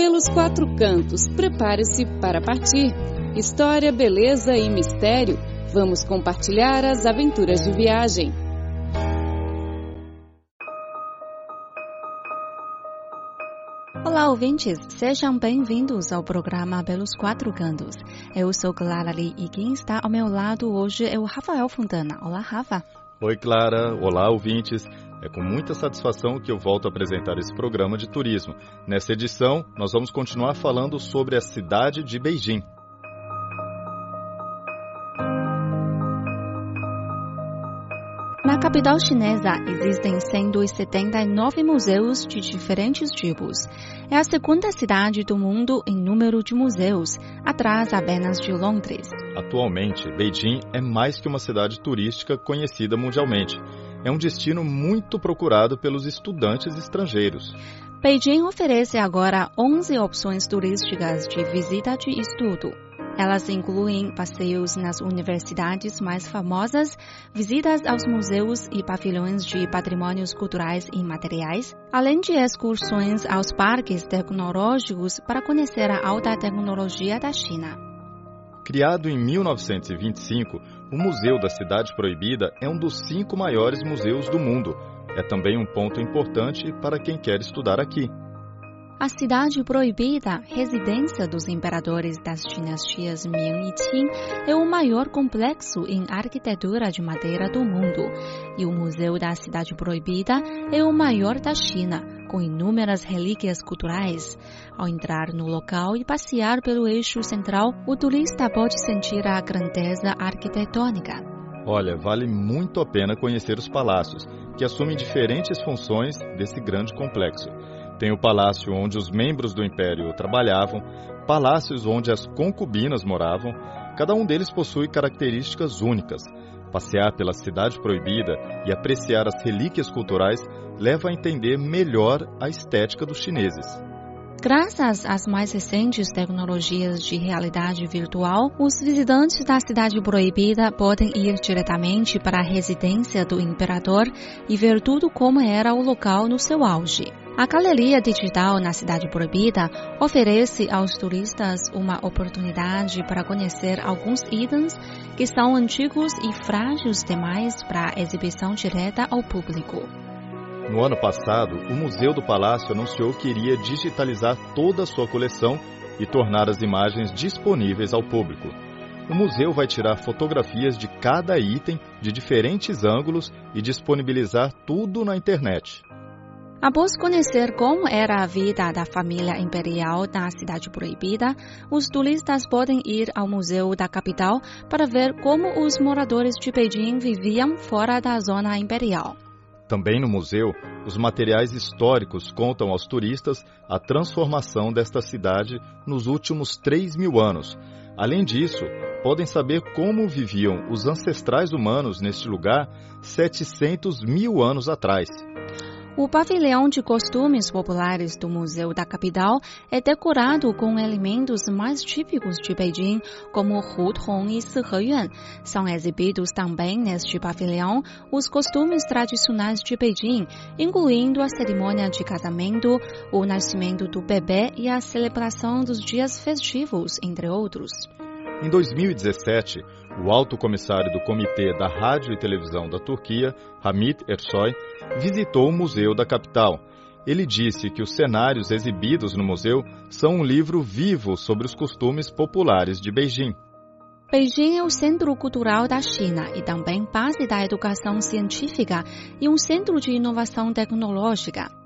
Pelos quatro cantos, prepare-se para partir. História, beleza e mistério. Vamos compartilhar as aventuras de viagem. Olá, ouvintes! Sejam bem-vindos ao programa Pelos Quatro Cantos. Eu sou Clara Lee e quem está ao meu lado hoje é o Rafael Fontana. Olá, Rafa! Oi, Clara! Olá, ouvintes! É com muita satisfação que eu volto a apresentar esse programa de turismo. Nessa edição, nós vamos continuar falando sobre a cidade de Beijing. Na capital chinesa existem 179 museus de diferentes tipos. É a segunda cidade do mundo em número de museus, atrás apenas de Londres. Atualmente, Beijing é mais que uma cidade turística conhecida mundialmente é um destino muito procurado pelos estudantes estrangeiros. Beijing oferece agora 11 opções turísticas de visita de estudo. Elas incluem passeios nas universidades mais famosas, visitas aos museus e pavilhões de patrimônios culturais e materiais, além de excursões aos parques tecnológicos para conhecer a alta tecnologia da China. Criado em 1925, o Museu da Cidade Proibida é um dos cinco maiores museus do mundo. É também um ponto importante para quem quer estudar aqui. A Cidade Proibida, residência dos imperadores das dinastias Ming e Qing, é o maior complexo em arquitetura de madeira do mundo. E o Museu da Cidade Proibida é o maior da China, com inúmeras relíquias culturais. Ao entrar no local e passear pelo eixo central, o turista pode sentir a grandeza arquitetônica. Olha, vale muito a pena conhecer os palácios, que assumem diferentes funções desse grande complexo. Tem o palácio onde os membros do império trabalhavam, palácios onde as concubinas moravam. Cada um deles possui características únicas. Passear pela cidade proibida e apreciar as relíquias culturais leva a entender melhor a estética dos chineses. Graças às mais recentes tecnologias de realidade virtual, os visitantes da Cidade Proibida podem ir diretamente para a residência do imperador e ver tudo como era o local no seu auge. A Galeria Digital na Cidade Proibida oferece aos turistas uma oportunidade para conhecer alguns itens que são antigos e frágeis demais para exibição direta ao público. No ano passado, o Museu do Palácio anunciou que iria digitalizar toda a sua coleção e tornar as imagens disponíveis ao público. O museu vai tirar fotografias de cada item de diferentes ângulos e disponibilizar tudo na internet. Após conhecer como era a vida da família imperial na Cidade Proibida, os turistas podem ir ao museu da capital para ver como os moradores de Beijing viviam fora da zona imperial. Também no museu, os materiais históricos contam aos turistas a transformação desta cidade nos últimos 3 mil anos. Além disso, podem saber como viviam os ancestrais humanos neste lugar 700 mil anos atrás. O pavilhão de costumes populares do Museu da Capital é decorado com elementos mais típicos de Beijing, como Hutong e Siheyuan. São exibidos também neste pavilhão os costumes tradicionais de Beijing, incluindo a cerimônia de casamento, o nascimento do bebê e a celebração dos dias festivos, entre outros. Em 2017, o alto comissário do Comitê da Rádio e Televisão da Turquia, Hamid Ersoy, visitou o museu da capital. Ele disse que os cenários exibidos no museu são um livro vivo sobre os costumes populares de Beijing. Beijing é o centro cultural da China e também base da educação científica e um centro de inovação tecnológica.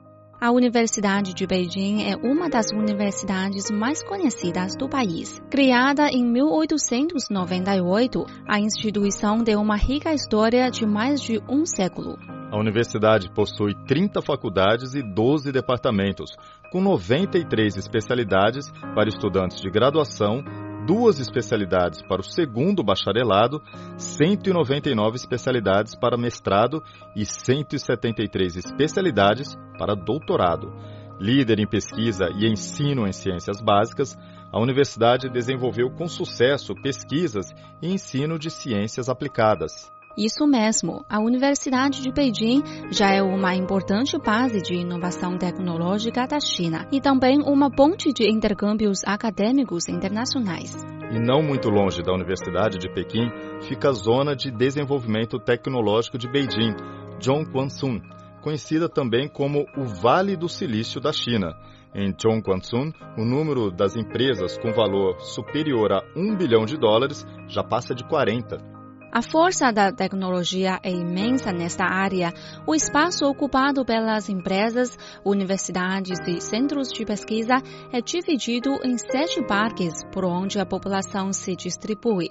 A Universidade de Beijing é uma das universidades mais conhecidas do país. Criada em 1898, a instituição tem uma rica história de mais de um século. A universidade possui 30 faculdades e 12 departamentos, com 93 especialidades para estudantes de graduação, duas especialidades para o segundo bacharelado, 199 especialidades para mestrado e 173 especialidades para doutorado. Líder em pesquisa e ensino em ciências básicas, a universidade desenvolveu com sucesso pesquisas e ensino de ciências aplicadas. Isso mesmo, a Universidade de Beijing já é uma importante base de inovação tecnológica da China e também uma ponte de intercâmbios acadêmicos internacionais. E não muito longe da Universidade de Pequim fica a Zona de Desenvolvimento Tecnológico de Beijing, Zhongguancun, conhecida também como o Vale do Silício da China. Em Zhongguancun, o número das empresas com valor superior a 1 bilhão de dólares já passa de 40. A força da tecnologia é imensa nesta área. O espaço ocupado pelas empresas, universidades e centros de pesquisa é dividido em sete parques por onde a população se distribui.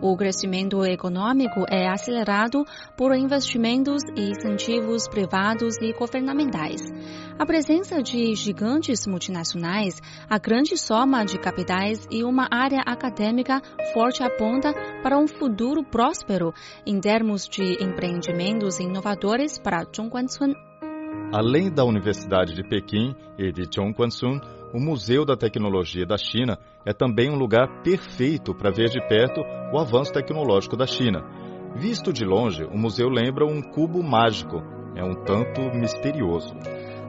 O crescimento econômico é acelerado por investimentos e incentivos privados e governamentais. A presença de gigantes multinacionais, a grande soma de capitais e uma área acadêmica forte aponta para um futuro próximo próspero em termos de empreendimentos inovadores para Zhongguancun. Além da Universidade de Pequim e de Zhongguancun, o Museu da Tecnologia da China é também um lugar perfeito para ver de perto o avanço tecnológico da China. Visto de longe, o museu lembra um cubo mágico. É um tanto misterioso.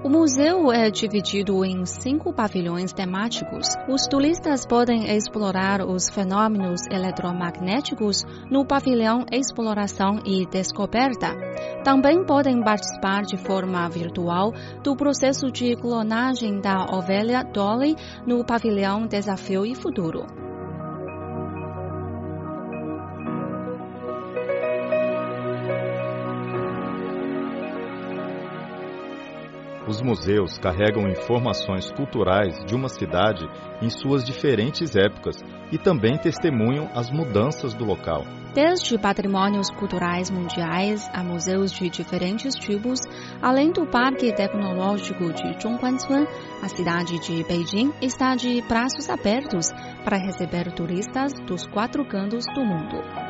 O museu é dividido em cinco pavilhões temáticos. Os turistas podem explorar os fenômenos eletromagnéticos no pavilhão Exploração e Descoberta. Também podem participar de forma virtual do processo de clonagem da ovelha Dolly no pavilhão Desafio e Futuro. Os museus carregam informações culturais de uma cidade em suas diferentes épocas e também testemunham as mudanças do local. Desde patrimônios culturais mundiais a museus de diferentes tipos, além do Parque Tecnológico de Zhongguancun, a cidade de Beijing está de braços abertos para receber turistas dos quatro cantos do mundo.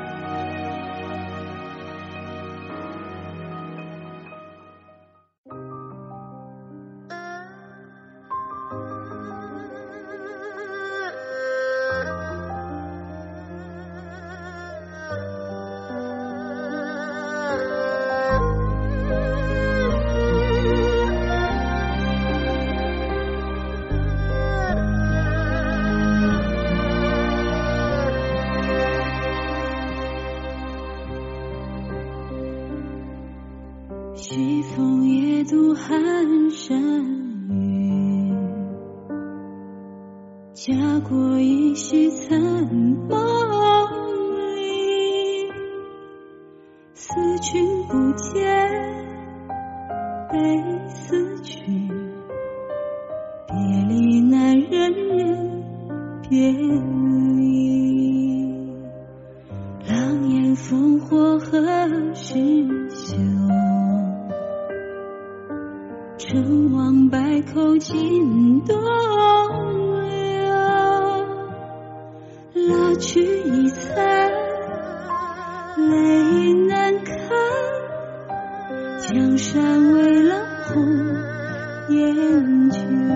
渡寒山雨家国依稀残梦里思君不见悲思君别离难忍忍别离狼烟烽火何时口尽东流，老去已残，泪难看，江山未老红颜旧。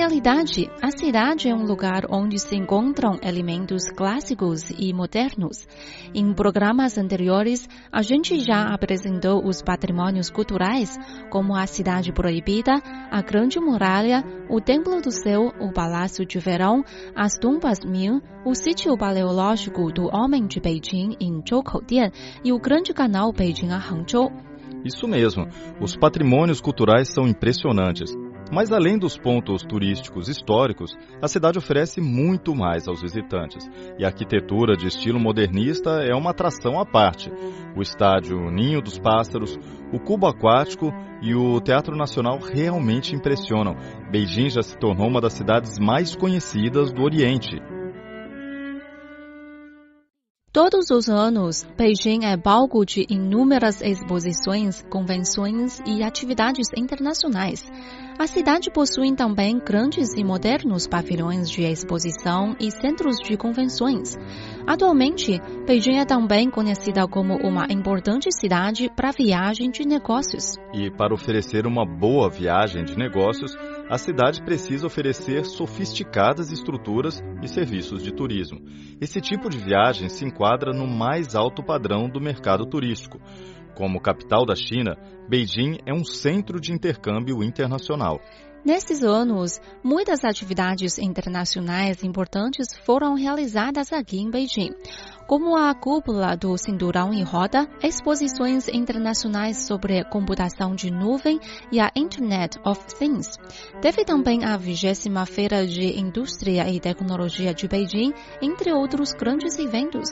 Realidade, a cidade é um lugar onde se encontram elementos clássicos e modernos. Em programas anteriores, a gente já apresentou os patrimônios culturais, como a Cidade Proibida, a Grande Muralha, o Templo do Céu, o Palácio de Verão, as Tumbas Ming, o Sítio Paleológico do Homem de Beijing em Zhoukou-Dian e o Grande Canal Beijing a Hangzhou. Isso mesmo, os patrimônios culturais são impressionantes. Mas além dos pontos turísticos históricos, a cidade oferece muito mais aos visitantes. E a arquitetura de estilo modernista é uma atração à parte. O estádio Ninho dos Pássaros, o Cubo Aquático e o Teatro Nacional realmente impressionam. Beijing já se tornou uma das cidades mais conhecidas do Oriente. Todos os anos, Beijing é palco de inúmeras exposições, convenções e atividades internacionais. A cidade possui também grandes e modernos pavilhões de exposição e centros de convenções. Atualmente, Beijing é também conhecida como uma importante cidade para viagem de negócios. E para oferecer uma boa viagem de negócios, a cidade precisa oferecer sofisticadas estruturas e serviços de turismo. Esse tipo de viagem se enquadra no mais alto padrão do mercado turístico. Como capital da China, Beijing é um centro de intercâmbio internacional. Nesses anos, muitas atividades internacionais importantes foram realizadas aqui em Beijing, como a cúpula do Cinturão em Roda, exposições internacionais sobre computação de nuvem e a Internet of Things. Teve também a 20 Feira de Indústria e Tecnologia de Beijing, entre outros grandes eventos.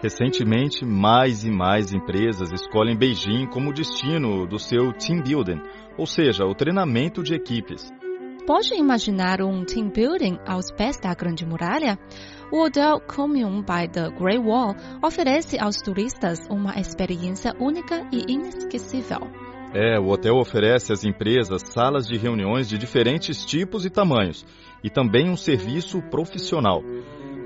Recentemente, mais e mais empresas escolhem Beijing como destino do seu team building, ou seja, o treinamento de equipes. Pode imaginar um team building aos pés da Grande Muralha? O hotel Commune by the Great Wall oferece aos turistas uma experiência única e inesquecível. É, o hotel oferece às empresas salas de reuniões de diferentes tipos e tamanhos e também um serviço profissional.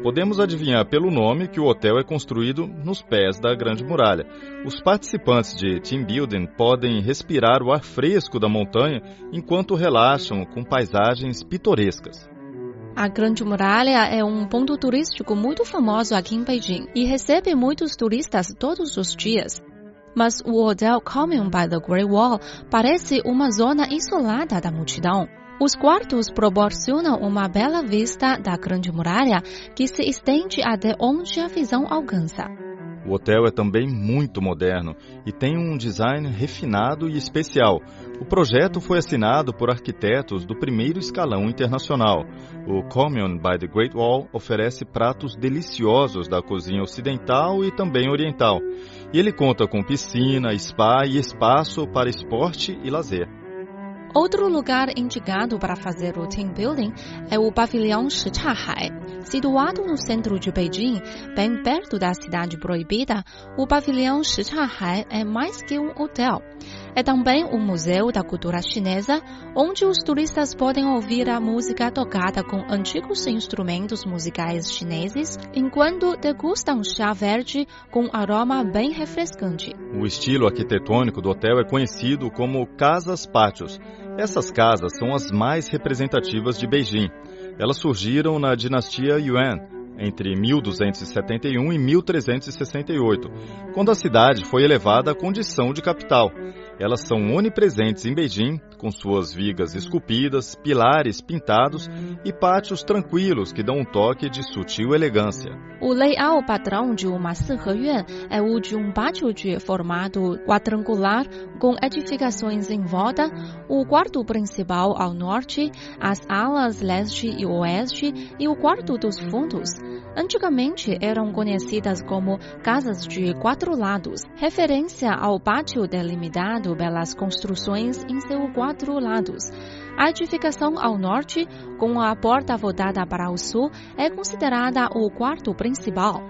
Podemos adivinhar pelo nome que o hotel é construído nos pés da Grande Muralha. Os participantes de team building podem respirar o ar fresco da montanha enquanto relaxam com paisagens pitorescas. A Grande Muralha é um ponto turístico muito famoso aqui em Beijing e recebe muitos turistas todos os dias. Mas o Hotel Commune by the Great Wall parece uma zona isolada da multidão. Os quartos proporcionam uma bela vista da Grande Muralha que se estende até onde a visão alcança. O hotel é também muito moderno e tem um design refinado e especial. O projeto foi assinado por arquitetos do primeiro escalão internacional. O Commune by the Great Wall oferece pratos deliciosos da cozinha ocidental e também oriental. E ele conta com piscina, spa e espaço para esporte e lazer. Outro lugar indicado para fazer o team building é o pavilhão Shichahai. Situado no centro de Beijing, bem perto da cidade proibida, o pavilhão Shichahai é mais que um hotel. É também um museu da cultura chinesa, onde os turistas podem ouvir a música tocada com antigos instrumentos musicais chineses, enquanto degustam chá verde com aroma bem refrescante. O estilo arquitetônico do hotel é conhecido como casas pátios. Essas casas são as mais representativas de Beijing. Elas surgiram na dinastia Yuan, entre 1271 e 1368, quando a cidade foi elevada à condição de capital. Elas são onipresentes em Beijing, com suas vigas esculpidas, pilares pintados e pátios tranquilos que dão um toque de sutil elegância. O layout padrão de uma Siheyuan é o de um pátio de formato quadrangular com edificações em volta, o quarto principal ao norte, as alas leste e oeste e o quarto dos fundos. Antigamente eram conhecidas como casas de quatro lados, referência ao pátio delimitado pelas construções em seus quatro lados. A edificação ao norte, com a porta voltada para o sul, é considerada o quarto principal.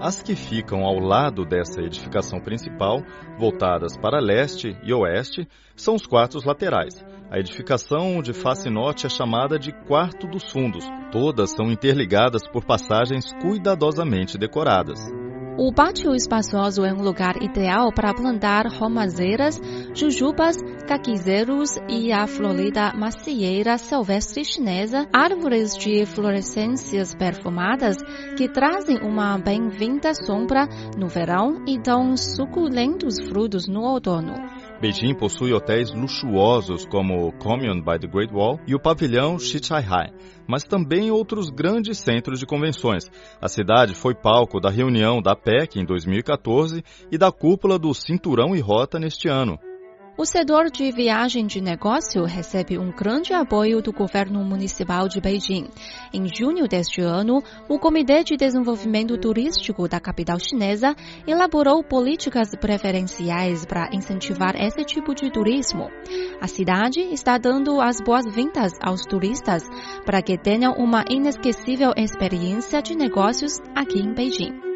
As que ficam ao lado dessa edificação principal, voltadas para leste e oeste, são os quartos laterais. A edificação de face norte é chamada de Quarto dos Fundos. Todas são interligadas por passagens cuidadosamente decoradas. O pátio espaçoso é um lugar ideal para plantar romazeiras, jujubas, caquizeiros e a florida macieira silvestre chinesa, árvores de florescências perfumadas que trazem uma bem-vinda sombra no verão e dão suculentos frutos no outono. Beijing possui hotéis luxuosos como o Commune by the Great Wall e o pavilhão Shichai, mas também outros grandes centros de convenções. A cidade foi palco da reunião da PEC em 2014 e da cúpula do Cinturão e Rota neste ano. O setor de viagem de negócio recebe um grande apoio do governo municipal de Beijing. Em junho deste ano, o Comitê de Desenvolvimento Turístico da capital chinesa elaborou políticas preferenciais para incentivar esse tipo de turismo. A cidade está dando as boas-vindas aos turistas para que tenham uma inesquecível experiência de negócios aqui em Beijing.